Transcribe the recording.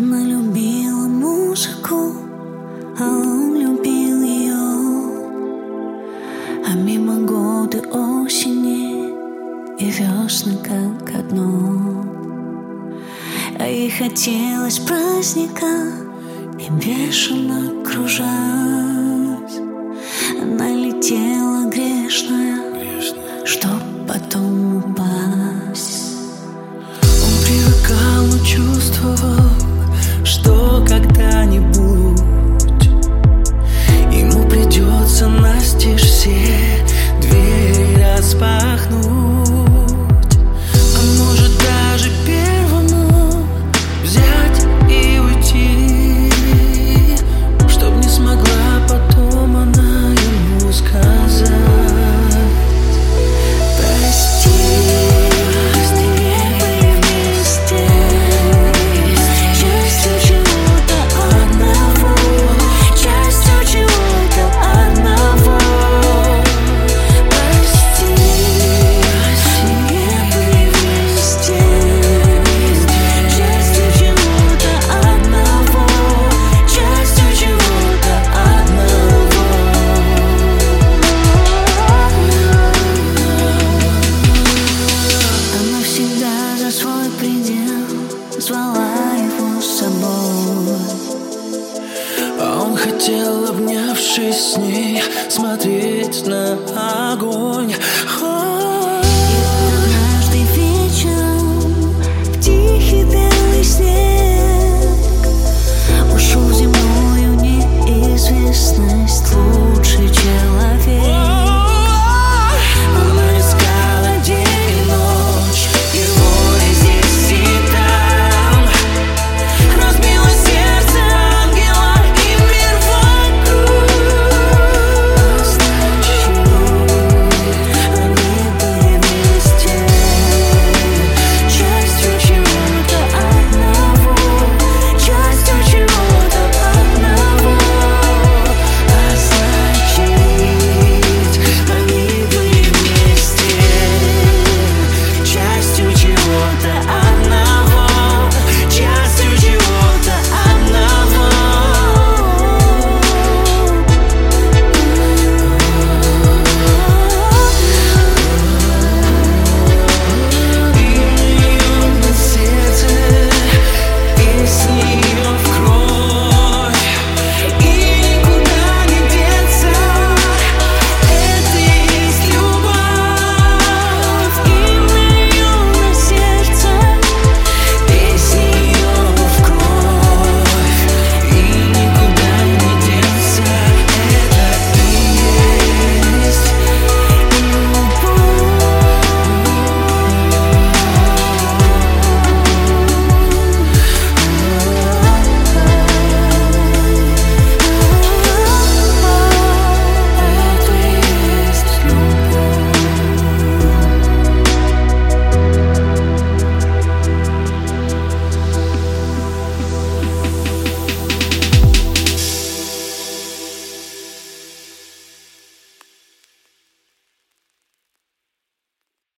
Она любила музыку, а он любил ее. А мимо годы осени и весны как одно. А ей хотелось праздника и бешено кружась. Она летела грешная, чтоб потом упасть. Он привыкал, но чувствовал, что когда-нибудь собой. А он хотел, обнявшись с ней, смотреть на огонь.